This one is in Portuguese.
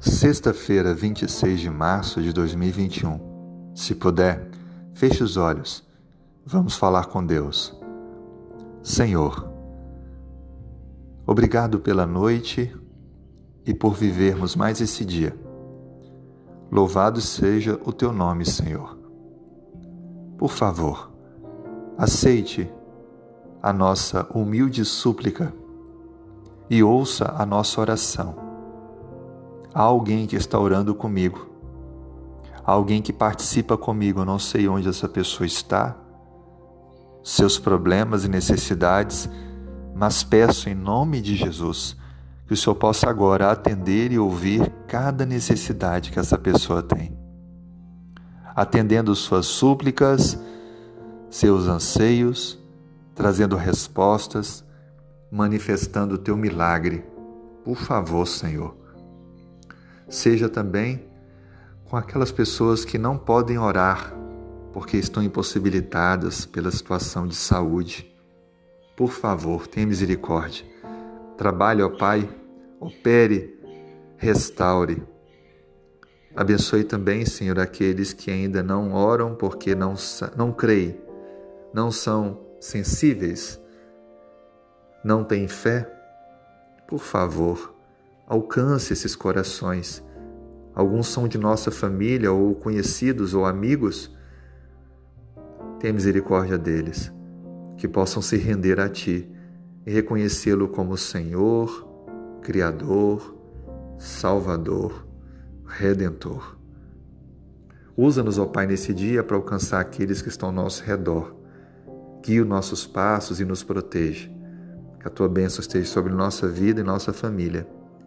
Sexta-feira, 26 de março de 2021. Se puder, feche os olhos. Vamos falar com Deus. Senhor, obrigado pela noite e por vivermos mais esse dia. Louvado seja o teu nome, Senhor. Por favor, aceite a nossa humilde súplica e ouça a nossa oração Há alguém que está orando comigo. Há alguém que participa comigo. Eu não sei onde essa pessoa está, seus problemas e necessidades, mas peço em nome de Jesus que o Senhor possa agora atender e ouvir cada necessidade que essa pessoa tem. Atendendo suas súplicas, seus anseios, trazendo respostas, manifestando o teu milagre. Por favor, Senhor seja também com aquelas pessoas que não podem orar porque estão impossibilitadas pela situação de saúde. Por favor, tenha misericórdia. Trabalhe, ó Pai, opere, restaure. Abençoe também, Senhor, aqueles que ainda não oram porque não, não creem, não são sensíveis, não têm fé. Por favor, alcance esses corações. Alguns são de nossa família, ou conhecidos, ou amigos. Tenha misericórdia deles, que possam se render a Ti e reconhecê-lo como Senhor, Criador, Salvador, Redentor. Usa-nos, ó Pai, nesse dia para alcançar aqueles que estão ao nosso redor. Guia os nossos passos e nos proteja. Que a tua bênção esteja sobre nossa vida e nossa família